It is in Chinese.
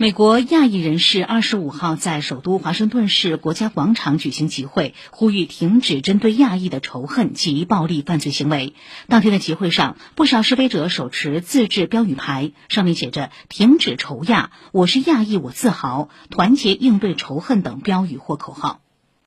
美国亚裔人士二十五号在首都华盛顿市国家广场举行集会呼吁停止针对亚裔的仇恨及暴力犯罪行为。当天的集会上不少示威者手持自制标语牌上面写着停止仇亚我是亚裔我自豪团结应对仇恨等标语或口号。